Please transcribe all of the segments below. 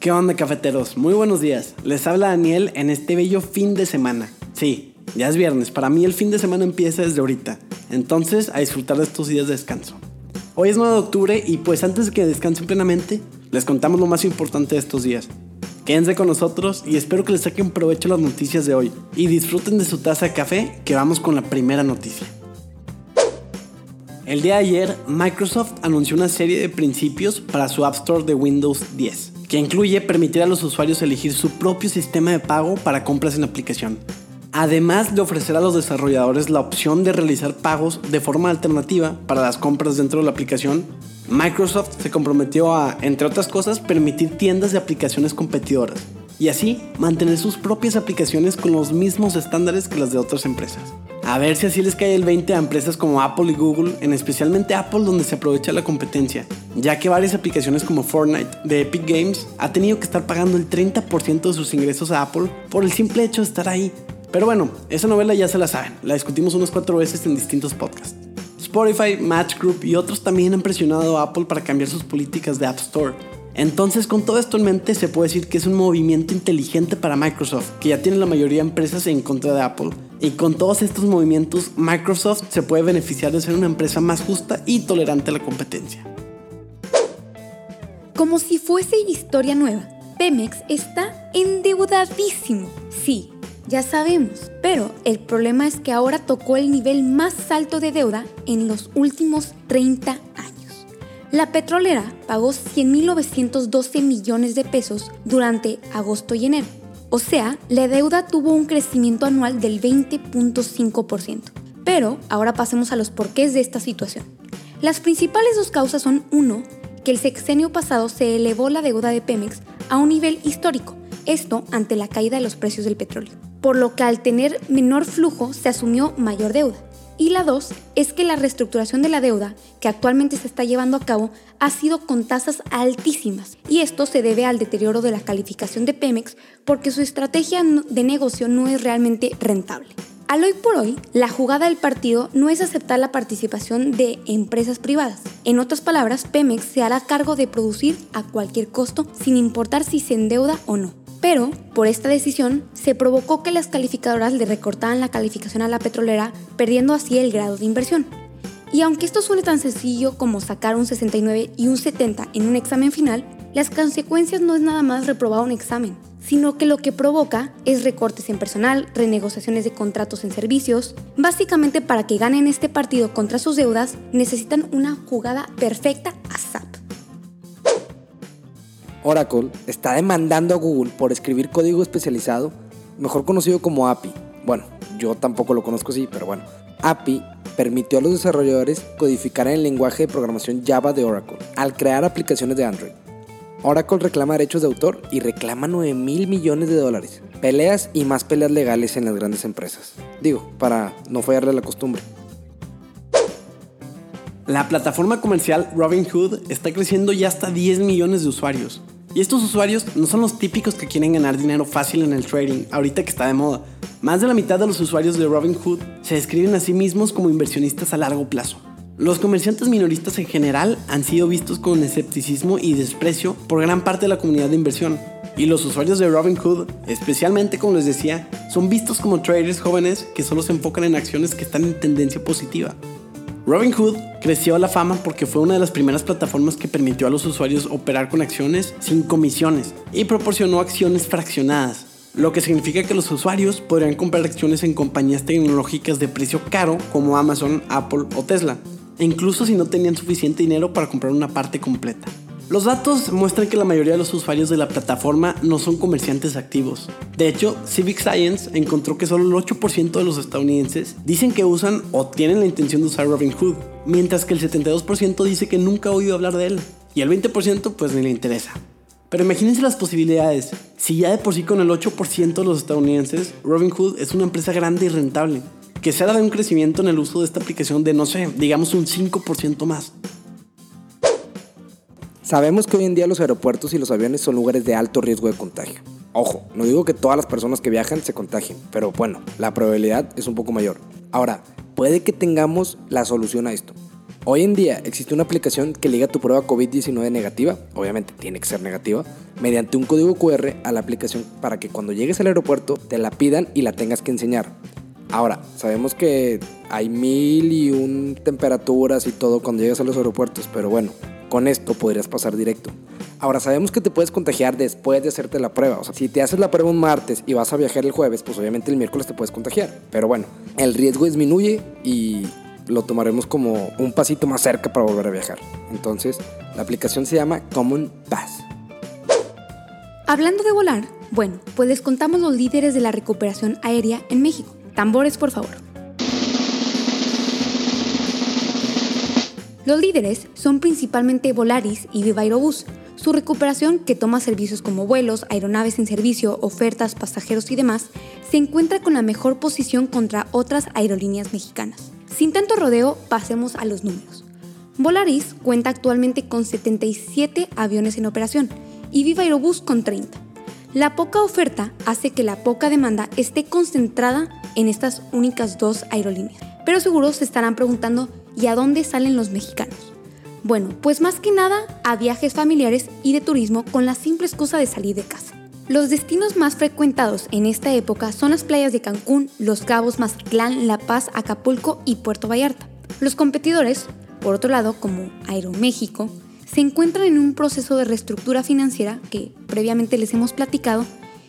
¿Qué onda cafeteros? Muy buenos días. Les habla Daniel en este bello fin de semana. Sí, ya es viernes. Para mí el fin de semana empieza desde ahorita. Entonces a disfrutar de estos días de descanso. Hoy es 9 de octubre y pues antes de que descansen plenamente, les contamos lo más importante de estos días. Quédense con nosotros y espero que les saquen provecho las noticias de hoy y disfruten de su taza de café que vamos con la primera noticia. El día de ayer, Microsoft anunció una serie de principios para su App Store de Windows 10 que incluye permitir a los usuarios elegir su propio sistema de pago para compras en aplicación, además de ofrecer a los desarrolladores la opción de realizar pagos de forma alternativa para las compras dentro de la aplicación. Microsoft se comprometió a, entre otras cosas, permitir tiendas de aplicaciones competidoras y así mantener sus propias aplicaciones con los mismos estándares que las de otras empresas. A ver si así les cae el 20 a empresas como Apple y Google, en especialmente Apple donde se aprovecha la competencia, ya que varias aplicaciones como Fortnite de Epic Games ha tenido que estar pagando el 30% de sus ingresos a Apple por el simple hecho de estar ahí. Pero bueno, esa novela ya se la saben, la discutimos unas cuatro veces en distintos podcasts. Spotify, Match Group y otros también han presionado a Apple para cambiar sus políticas de App Store entonces, con todo esto en mente, se puede decir que es un movimiento inteligente para Microsoft, que ya tiene la mayoría de empresas en contra de Apple. Y con todos estos movimientos, Microsoft se puede beneficiar de ser una empresa más justa y tolerante a la competencia. Como si fuese historia nueva, Pemex está endeudadísimo. Sí, ya sabemos, pero el problema es que ahora tocó el nivel más alto de deuda en los últimos 30 años. La petrolera pagó 100.912 millones de pesos durante agosto y enero. O sea, la deuda tuvo un crecimiento anual del 20.5%. Pero ahora pasemos a los porqués de esta situación. Las principales dos causas son, uno, que el sexenio pasado se elevó la deuda de Pemex a un nivel histórico, esto ante la caída de los precios del petróleo, por lo que al tener menor flujo se asumió mayor deuda. Y la dos es que la reestructuración de la deuda que actualmente se está llevando a cabo ha sido con tasas altísimas. Y esto se debe al deterioro de la calificación de Pemex porque su estrategia de negocio no es realmente rentable. Al hoy por hoy, la jugada del partido no es aceptar la participación de empresas privadas. En otras palabras, Pemex se hará cargo de producir a cualquier costo sin importar si se endeuda o no. Pero, por esta decisión, se provocó que las calificadoras le recortaran la calificación a la petrolera, perdiendo así el grado de inversión. Y aunque esto suene tan sencillo como sacar un 69 y un 70 en un examen final, las consecuencias no es nada más reprobar un examen, sino que lo que provoca es recortes en personal, renegociaciones de contratos en servicios. Básicamente para que ganen este partido contra sus deudas necesitan una jugada perfecta a SAP. Oracle está demandando a Google por escribir código especializado, mejor conocido como API. Bueno, yo tampoco lo conozco así, pero bueno. API permitió a los desarrolladores codificar en el lenguaje de programación Java de Oracle al crear aplicaciones de Android. Oracle reclama derechos de autor y reclama 9 mil millones de dólares. Peleas y más peleas legales en las grandes empresas. Digo, para no fallarle la costumbre. La plataforma comercial Robinhood está creciendo ya hasta 10 millones de usuarios. Y estos usuarios no son los típicos que quieren ganar dinero fácil en el trading, ahorita que está de moda. Más de la mitad de los usuarios de Robinhood se describen a sí mismos como inversionistas a largo plazo. Los comerciantes minoristas en general han sido vistos con escepticismo y desprecio por gran parte de la comunidad de inversión. Y los usuarios de Robinhood, especialmente como les decía, son vistos como traders jóvenes que solo se enfocan en acciones que están en tendencia positiva. Robinhood creció a la fama porque fue una de las primeras plataformas que permitió a los usuarios operar con acciones sin comisiones y proporcionó acciones fraccionadas, lo que significa que los usuarios podrían comprar acciones en compañías tecnológicas de precio caro como Amazon, Apple o Tesla, incluso si no tenían suficiente dinero para comprar una parte completa. Los datos muestran que la mayoría de los usuarios de la plataforma no son comerciantes activos. De hecho, Civic Science encontró que solo el 8% de los estadounidenses dicen que usan o tienen la intención de usar Robinhood, mientras que el 72% dice que nunca ha oído hablar de él y el 20% pues ni le interesa. Pero imagínense las posibilidades. Si ya de por sí con el 8% de los estadounidenses, Robinhood es una empresa grande y rentable, que se ha dado un crecimiento en el uso de esta aplicación de, no sé, digamos un 5% más. Sabemos que hoy en día los aeropuertos y los aviones son lugares de alto riesgo de contagio. Ojo, no digo que todas las personas que viajan se contagien, pero bueno, la probabilidad es un poco mayor. Ahora, puede que tengamos la solución a esto. Hoy en día existe una aplicación que liga tu prueba COVID-19 negativa, obviamente tiene que ser negativa, mediante un código QR a la aplicación para que cuando llegues al aeropuerto te la pidan y la tengas que enseñar. Ahora, sabemos que hay mil y un temperaturas y todo cuando llegas a los aeropuertos, pero bueno, con esto podrías pasar directo. Ahora, sabemos que te puedes contagiar después de hacerte la prueba. O sea, si te haces la prueba un martes y vas a viajar el jueves, pues obviamente el miércoles te puedes contagiar. Pero bueno, el riesgo disminuye y lo tomaremos como un pasito más cerca para volver a viajar. Entonces, la aplicación se llama Common Pass. Hablando de volar, bueno, pues les contamos los líderes de la recuperación aérea en México. Tambores, por favor. Los líderes son principalmente Volaris y Viva Aerobús. Su recuperación, que toma servicios como vuelos, aeronaves en servicio, ofertas, pasajeros y demás, se encuentra con la mejor posición contra otras aerolíneas mexicanas. Sin tanto rodeo, pasemos a los números. Volaris cuenta actualmente con 77 aviones en operación y Viva Aerobús con 30. La poca oferta hace que la poca demanda esté concentrada en estas únicas dos aerolíneas. Pero seguro se estarán preguntando, ¿y a dónde salen los mexicanos? Bueno, pues más que nada a viajes familiares y de turismo con la simple excusa de salir de casa. Los destinos más frecuentados en esta época son las playas de Cancún, Los Cabos, Mazatlán, La Paz, Acapulco y Puerto Vallarta. Los competidores, por otro lado, como Aeroméxico, se encuentran en un proceso de reestructura financiera que previamente les hemos platicado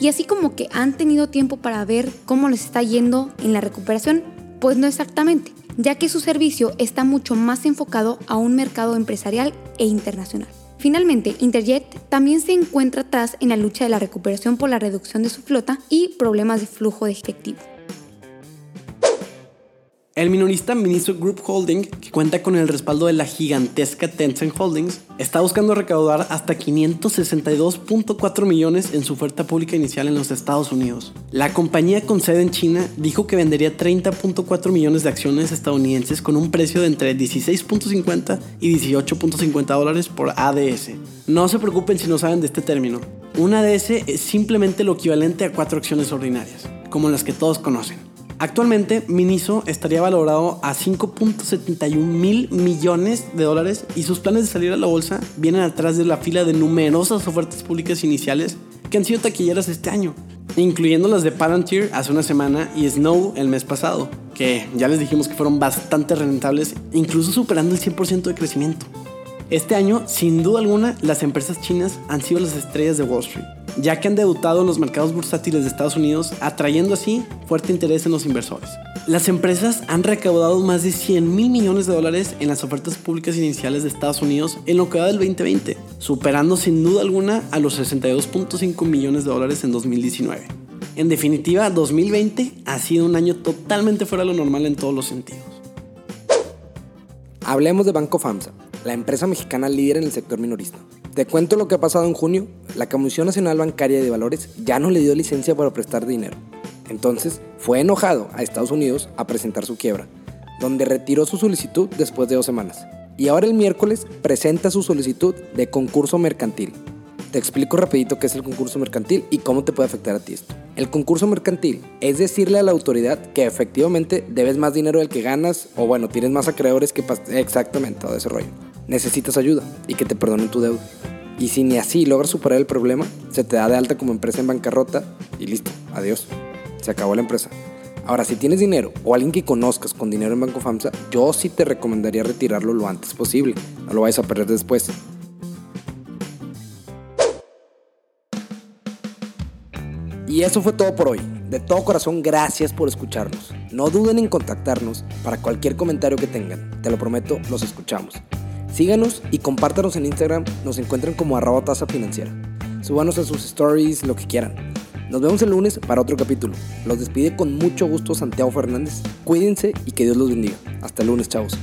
y así como que han tenido tiempo para ver cómo les está yendo en la recuperación, pues no exactamente, ya que su servicio está mucho más enfocado a un mercado empresarial e internacional. Finalmente, Interjet también se encuentra atrás en la lucha de la recuperación por la reducción de su flota y problemas de flujo de efectivo. El minorista Miniso Group Holding, que cuenta con el respaldo de la gigantesca Tencent Holdings, está buscando recaudar hasta 562.4 millones en su oferta pública inicial en los Estados Unidos. La compañía con sede en China dijo que vendería 30.4 millones de acciones estadounidenses con un precio de entre 16.50 y 18.50 dólares por ADS. No se preocupen si no saben de este término. Un ADS es simplemente lo equivalente a cuatro acciones ordinarias, como las que todos conocen. Actualmente, Miniso estaría valorado a 5.71 mil millones de dólares y sus planes de salir a la bolsa vienen atrás de la fila de numerosas ofertas públicas iniciales que han sido taquilleras este año, incluyendo las de Palantir hace una semana y Snow el mes pasado, que ya les dijimos que fueron bastante rentables, incluso superando el 100% de crecimiento. Este año, sin duda alguna, las empresas chinas han sido las estrellas de Wall Street ya que han debutado en los mercados bursátiles de Estados Unidos, atrayendo así fuerte interés en los inversores. Las empresas han recaudado más de 100 mil millones de dólares en las ofertas públicas iniciales de Estados Unidos en lo que va del 2020, superando sin duda alguna a los 62.5 millones de dólares en 2019. En definitiva, 2020 ha sido un año totalmente fuera de lo normal en todos los sentidos. Hablemos de Banco FAMSA, la empresa mexicana líder en el sector minorista. Te cuento lo que ha pasado en junio. La Comisión Nacional Bancaria de Valores ya no le dio licencia para prestar dinero. Entonces fue enojado a Estados Unidos a presentar su quiebra, donde retiró su solicitud después de dos semanas. Y ahora el miércoles presenta su solicitud de concurso mercantil. Te explico rapidito qué es el concurso mercantil y cómo te puede afectar a ti esto. El concurso mercantil es decirle a la autoridad que efectivamente debes más dinero del que ganas o bueno, tienes más acreedores que... Exactamente, todo ese rollo necesitas ayuda y que te perdonen tu deuda. Y si ni así logras superar el problema, se te da de alta como empresa en bancarrota y listo, adiós. Se acabó la empresa. Ahora, si tienes dinero o alguien que conozcas con dinero en Banco FAMSA, yo sí te recomendaría retirarlo lo antes posible. No lo vayas a perder después. Y eso fue todo por hoy. De todo corazón, gracias por escucharnos. No duden en contactarnos para cualquier comentario que tengan. Te lo prometo, los escuchamos. Síganos y compártanos en Instagram, nos encuentran como arroba tasa financiera. Súbanos a sus stories, lo que quieran. Nos vemos el lunes para otro capítulo. Los despide con mucho gusto Santiago Fernández. Cuídense y que Dios los bendiga. Hasta el lunes, chavos.